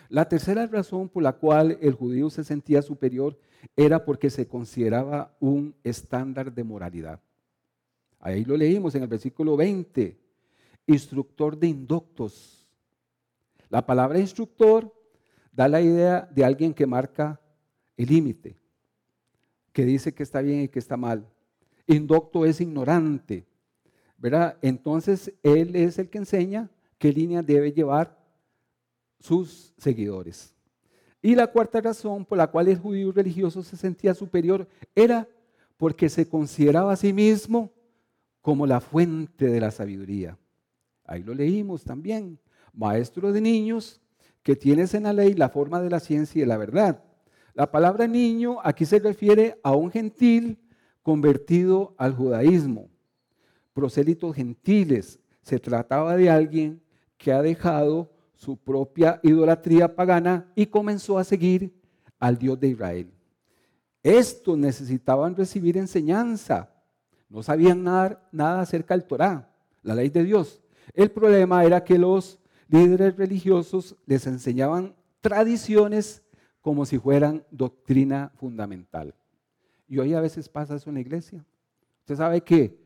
La tercera razón por la cual el judío se sentía superior era porque se consideraba un estándar de moralidad. Ahí lo leímos en el versículo 20, instructor de inductos. La palabra instructor da la idea de alguien que marca el límite, que dice que está bien y que está mal. Inducto es ignorante, ¿verdad? Entonces él es el que enseña qué línea debe llevar sus seguidores. Y la cuarta razón por la cual el judío religioso se sentía superior era porque se consideraba a sí mismo como la fuente de la sabiduría. Ahí lo leímos también. Maestro de niños, que tienes en la ley la forma de la ciencia y de la verdad. La palabra niño aquí se refiere a un gentil convertido al judaísmo. Prosélitos gentiles. Se trataba de alguien que ha dejado su propia idolatría pagana y comenzó a seguir al Dios de Israel. Estos necesitaban recibir enseñanza. No sabían nada, nada acerca del Torah, la ley de Dios. El problema era que los líderes religiosos les enseñaban tradiciones como si fueran doctrina fundamental. Y hoy a veces pasa eso en la iglesia. Usted sabe que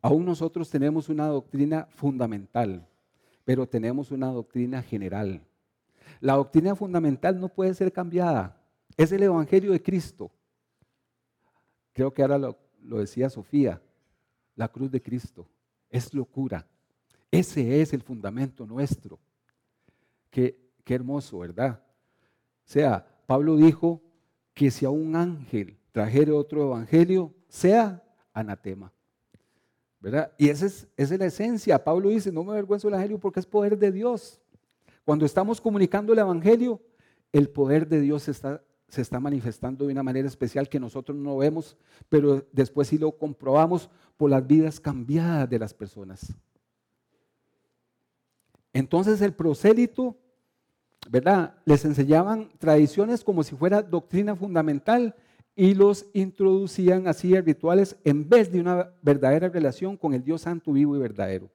aún nosotros tenemos una doctrina fundamental, pero tenemos una doctrina general. La doctrina fundamental no puede ser cambiada. Es el Evangelio de Cristo. Creo que ahora lo, decía Sofía, la cruz de Cristo. Es locura. Ese es el fundamento nuestro. Qué, qué hermoso, ¿verdad? O sea, Pablo dijo que si a un ángel trajere otro evangelio, sea anatema. ¿verdad? Y esa es, es la esencia. Pablo dice, no me avergüenzo del Evangelio porque es poder de Dios. Cuando estamos comunicando el Evangelio, el poder de Dios está, se está manifestando de una manera especial que nosotros no vemos, pero después sí lo comprobamos por las vidas cambiadas de las personas. Entonces el prosélito, ¿verdad? Les enseñaban tradiciones como si fuera doctrina fundamental y los introducían así a rituales en vez de una verdadera relación con el Dios santo, vivo y verdadero.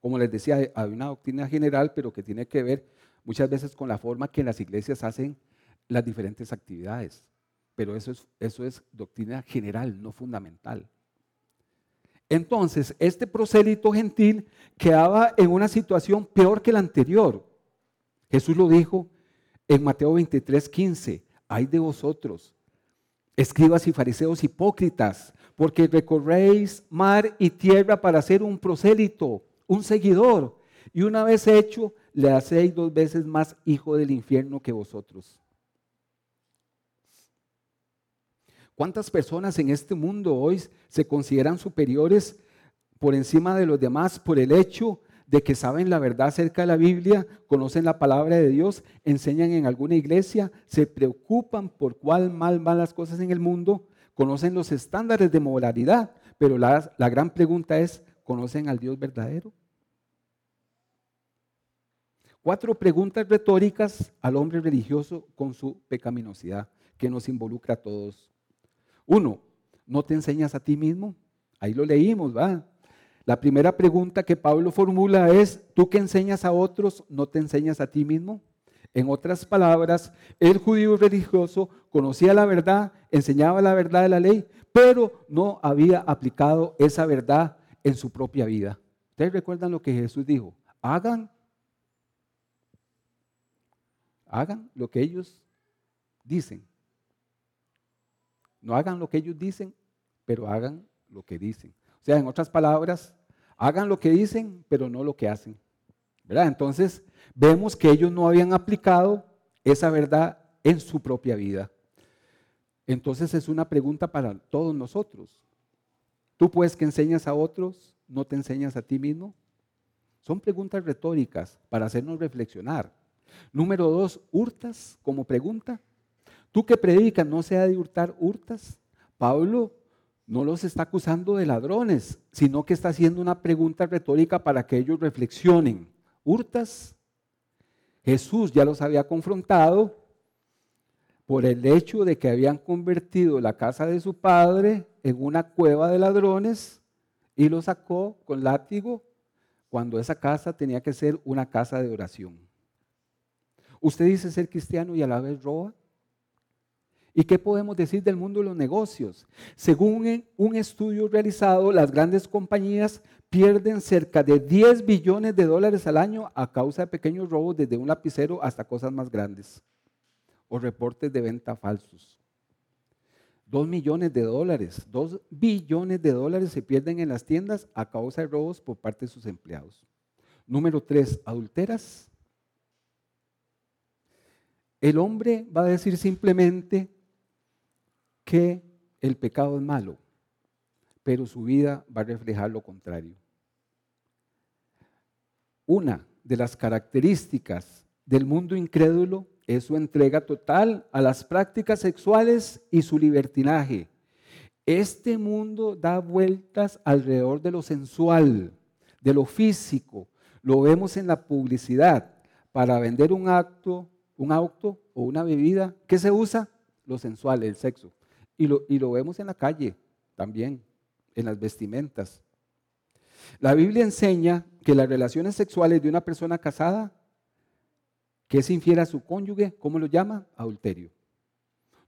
Como les decía, hay una doctrina general, pero que tiene que ver muchas veces con la forma que las iglesias hacen las diferentes actividades. Pero eso es, eso es doctrina general, no fundamental. Entonces, este prosélito gentil quedaba en una situación peor que la anterior. Jesús lo dijo en Mateo 23, 15. Hay de vosotros, escribas y fariseos hipócritas, porque recorréis mar y tierra para ser un prosélito, un seguidor, y una vez hecho, le hacéis dos veces más hijo del infierno que vosotros. ¿Cuántas personas en este mundo hoy se consideran superiores por encima de los demás por el hecho de que saben la verdad acerca de la Biblia, conocen la palabra de Dios, enseñan en alguna iglesia, se preocupan por cuál mal van las cosas en el mundo, conocen los estándares de moralidad, pero la, la gran pregunta es, ¿conocen al Dios verdadero? Cuatro preguntas retóricas al hombre religioso con su pecaminosidad que nos involucra a todos. Uno, ¿no te enseñas a ti mismo? Ahí lo leímos, ¿va? La primera pregunta que Pablo formula es, ¿tú que enseñas a otros, no te enseñas a ti mismo? En otras palabras, el judío religioso conocía la verdad, enseñaba la verdad de la ley, pero no había aplicado esa verdad en su propia vida. ¿Ustedes recuerdan lo que Jesús dijo? Hagan, hagan lo que ellos dicen. No hagan lo que ellos dicen, pero hagan lo que dicen. O sea, en otras palabras, hagan lo que dicen, pero no lo que hacen. ¿Verdad? Entonces, vemos que ellos no habían aplicado esa verdad en su propia vida. Entonces es una pregunta para todos nosotros. Tú pues que enseñas a otros, ¿no te enseñas a ti mismo? Son preguntas retóricas para hacernos reflexionar. Número dos, hurtas como pregunta. Tú que predicas, ¿no sea de hurtar, hurtas? Pablo no los está acusando de ladrones, sino que está haciendo una pregunta retórica para que ellos reflexionen. ¿Hurtas? Jesús ya los había confrontado, por el hecho de que habían convertido la casa de su padre en una cueva de ladrones y lo sacó con látigo cuando esa casa tenía que ser una casa de oración. Usted dice ser cristiano y a la vez roba. ¿Y qué podemos decir del mundo de los negocios? Según un estudio realizado, las grandes compañías pierden cerca de 10 billones de dólares al año a causa de pequeños robos desde un lapicero hasta cosas más grandes o reportes de venta falsos. Dos millones de dólares, dos billones de dólares se pierden en las tiendas a causa de robos por parte de sus empleados. Número tres, adulteras. El hombre va a decir simplemente que el pecado es malo, pero su vida va a reflejar lo contrario. Una de las características del mundo incrédulo es su entrega total a las prácticas sexuales y su libertinaje. Este mundo da vueltas alrededor de lo sensual, de lo físico. Lo vemos en la publicidad. Para vender un acto, un auto o una bebida, ¿qué se usa? Lo sensual, el sexo. Y lo, y lo vemos en la calle también, en las vestimentas. La Biblia enseña que las relaciones sexuales de una persona casada que es infiel a su cónyuge, ¿cómo lo llama? Adulterio.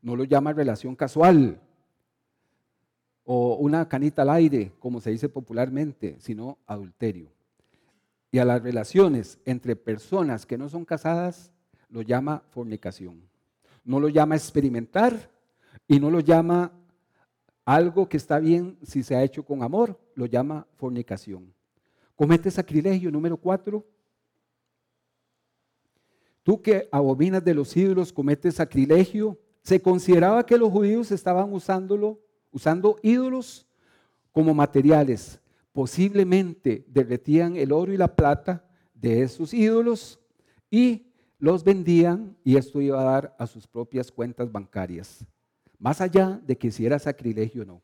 No lo llama relación casual o una canita al aire, como se dice popularmente, sino adulterio. Y a las relaciones entre personas que no son casadas lo llama fornicación. No lo llama experimentar y no lo llama algo que está bien si se ha hecho con amor, lo llama fornicación. Comete sacrilegio número cuatro, Tú que abominas de los ídolos, cometes sacrilegio. Se consideraba que los judíos estaban usándolo, usando ídolos como materiales. Posiblemente derretían el oro y la plata de esos ídolos y los vendían y esto iba a dar a sus propias cuentas bancarias. Más allá de que si era sacrilegio o no.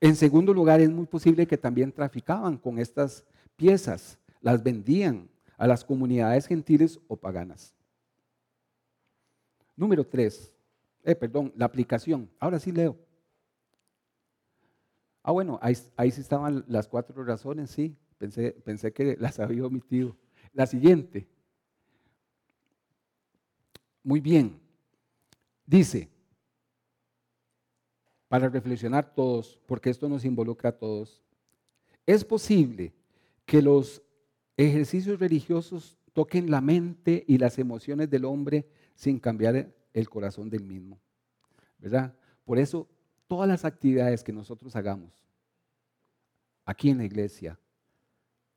En segundo lugar, es muy posible que también traficaban con estas piezas, las vendían a las comunidades gentiles o paganas. Número tres, eh, perdón, la aplicación. Ahora sí leo. Ah, bueno, ahí, sí estaban las cuatro razones, sí. Pensé, pensé que las había omitido. La siguiente. Muy bien. Dice, para reflexionar todos, porque esto nos involucra a todos, es posible que los ejercicios religiosos toquen la mente y las emociones del hombre sin cambiar el corazón del mismo. ¿Verdad? Por eso, todas las actividades que nosotros hagamos aquí en la iglesia,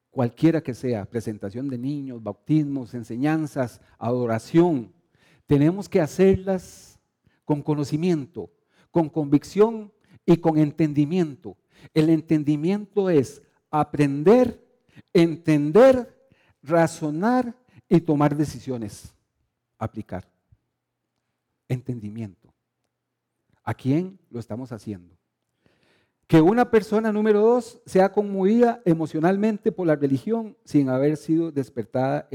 cualquiera que sea, presentación de niños, bautismos, enseñanzas, adoración, tenemos que hacerlas con conocimiento, con convicción y con entendimiento. El entendimiento es aprender, entender, razonar y tomar decisiones aplicar. Entendimiento. ¿A quién lo estamos haciendo? Que una persona número dos sea conmovida emocionalmente por la religión sin haber sido despertada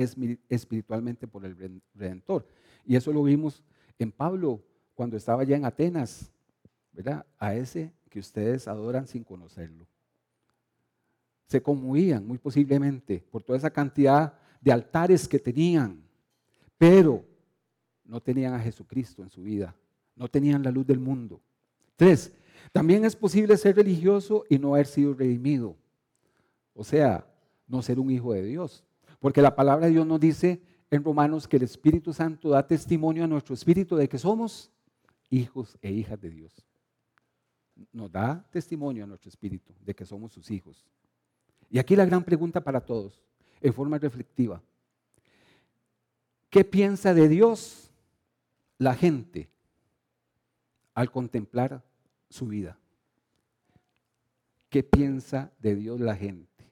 espiritualmente por el Redentor. Y eso lo vimos en Pablo cuando estaba ya en Atenas, ¿verdad? A ese que ustedes adoran sin conocerlo. Se conmovían muy posiblemente por toda esa cantidad de altares que tenían, pero no tenían a Jesucristo en su vida, no tenían la luz del mundo. Tres, también es posible ser religioso y no haber sido redimido, o sea, no ser un hijo de Dios, porque la palabra de Dios nos dice en Romanos que el Espíritu Santo da testimonio a nuestro espíritu de que somos hijos e hijas de Dios. Nos da testimonio a nuestro espíritu de que somos sus hijos. Y aquí la gran pregunta para todos, en forma reflexiva. ¿Qué piensa de Dios la gente al contemplar su vida? ¿Qué piensa de Dios la gente?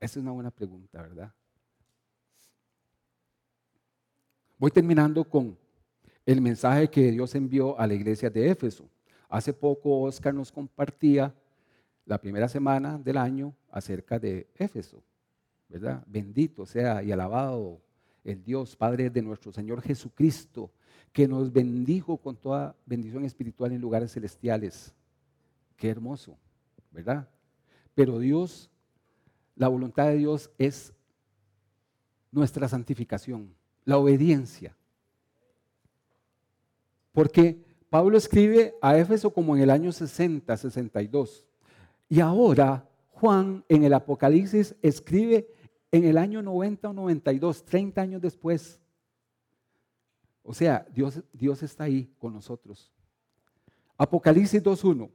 Esa es una buena pregunta, ¿verdad? Voy terminando con el mensaje que Dios envió a la iglesia de Éfeso. Hace poco Oscar nos compartía la primera semana del año acerca de Éfeso, ¿verdad? Bendito sea y alabado el Dios Padre de nuestro Señor Jesucristo, que nos bendijo con toda bendición espiritual en lugares celestiales. Qué hermoso, ¿verdad? Pero Dios, la voluntad de Dios es nuestra santificación, la obediencia. Porque Pablo escribe a Éfeso como en el año 60, 62. Y ahora Juan en el Apocalipsis escribe en el año 90 o 92, 30 años después. O sea, Dios, Dios está ahí con nosotros. Apocalipsis 2.1.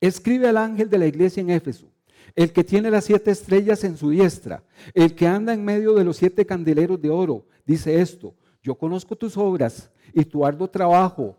Escribe al ángel de la iglesia en Éfeso, el que tiene las siete estrellas en su diestra, el que anda en medio de los siete candeleros de oro, dice esto, yo conozco tus obras y tu arduo trabajo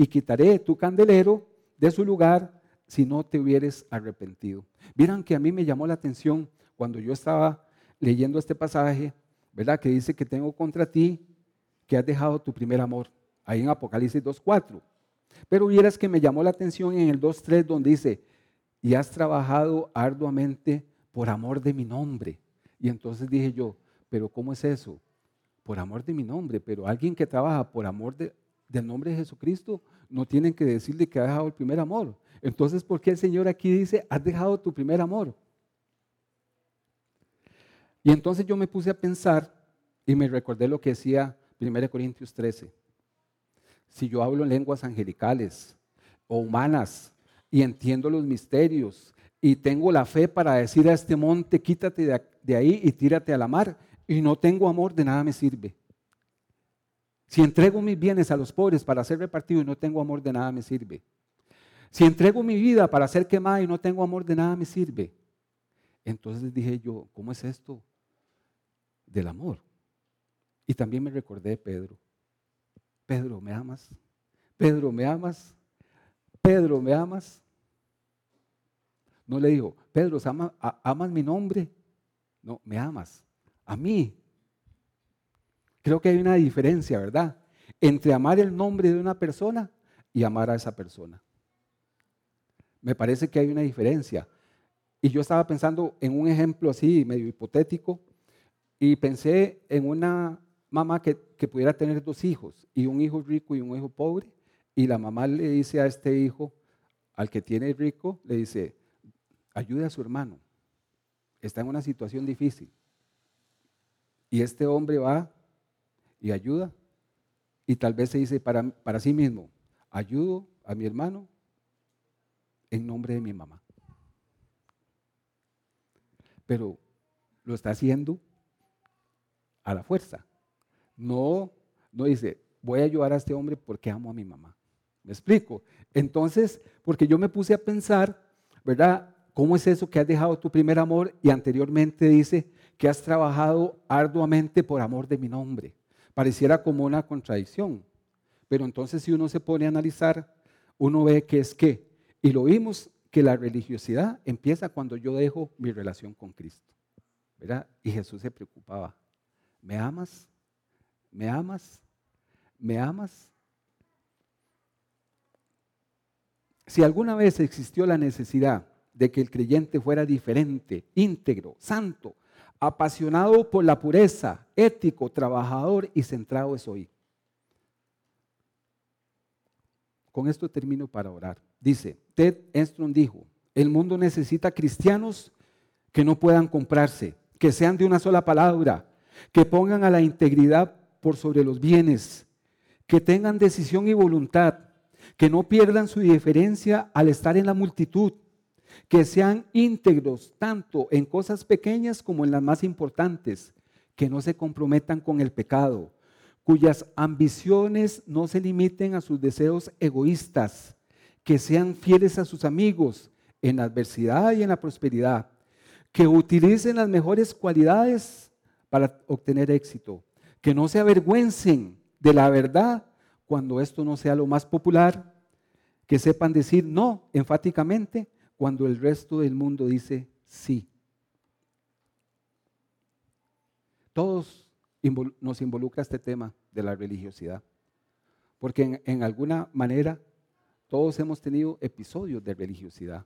y quitaré tu candelero de su lugar si no te hubieres arrepentido. Vieran que a mí me llamó la atención cuando yo estaba leyendo este pasaje, ¿verdad? Que dice que tengo contra ti que has dejado tu primer amor, ahí en Apocalipsis 2.4. Pero vieras que me llamó la atención en el 2.3 donde dice, y has trabajado arduamente por amor de mi nombre. Y entonces dije yo, pero ¿cómo es eso? Por amor de mi nombre, pero alguien que trabaja por amor de, del nombre de Jesucristo, no tienen que decirle que ha dejado el primer amor. Entonces, ¿por qué el Señor aquí dice, has dejado tu primer amor? Y entonces yo me puse a pensar y me recordé lo que decía 1 Corintios 13. Si yo hablo en lenguas angelicales o humanas y entiendo los misterios y tengo la fe para decir a este monte, quítate de ahí y tírate a la mar, y no tengo amor, de nada me sirve. Si entrego mis bienes a los pobres para ser repartido y no tengo amor, de nada me sirve. Si entrego mi vida para ser quemada y no tengo amor, de nada me sirve. Entonces dije yo, ¿cómo es esto del amor? Y también me recordé de Pedro. Pedro, ¿me amas? Pedro, ¿me amas? Pedro, ¿me amas? No le digo, Pedro, ¿amas mi nombre? No, me amas. A mí, Creo que hay una diferencia, ¿verdad? Entre amar el nombre de una persona y amar a esa persona. Me parece que hay una diferencia. Y yo estaba pensando en un ejemplo así, medio hipotético, y pensé en una mamá que, pudiera tener dos hijos, y un hijo rico y un hijo pobre, y la mamá le dice a este hijo, al que tiene rico, le dice, ayude a su hermano, está en una situación difícil. Y este hombre va y ayuda. Y tal vez se dice para, para sí mismo, ayudo a mi hermano en nombre de mi mamá. Pero lo está haciendo a la fuerza. No, no dice, voy a ayudar a este hombre porque amo a mi mamá. ¿Me explico? Entonces, porque yo me puse a pensar, ¿verdad? ¿Cómo es eso que has dejado tu primer amor y anteriormente dice que has trabajado arduamente por amor de mi nombre? Pareciera como una contradicción, pero entonces si uno se pone a analizar, uno ve que es que, y lo vimos, que la religiosidad empieza cuando yo dejo mi relación con Cristo. ¿verdad? Y Jesús se preocupaba, ¿me amas? ¿Me amas? ¿Me amas? Si alguna vez existió la necesidad de que el creyente fuera diferente, íntegro, santo, apasionado por la pureza, ético, trabajador y centrado es hoy. Con esto termino para orar. Dice, Ted Enstrom dijo, el mundo necesita cristianos que no puedan comprarse, que sean de una sola palabra, que pongan a la integridad por sobre los bienes, que tengan decisión y voluntad, que no pierdan su diferencia al estar en la multitud, que sean íntegros tanto en cosas pequeñas como en las más importantes, que no se comprometan con el pecado, cuyas ambiciones no se limiten a sus deseos egoístas, que sean fieles a sus amigos en la adversidad y en la prosperidad, que utilicen las mejores cualidades para obtener éxito, que no se avergüencen de la verdad cuando esto no sea lo más popular, que sepan decir no enfáticamente cuando el resto del mundo dice sí. Todos nos involucra este tema de la religiosidad, porque en, alguna manera todos hemos tenido episodios de religiosidad.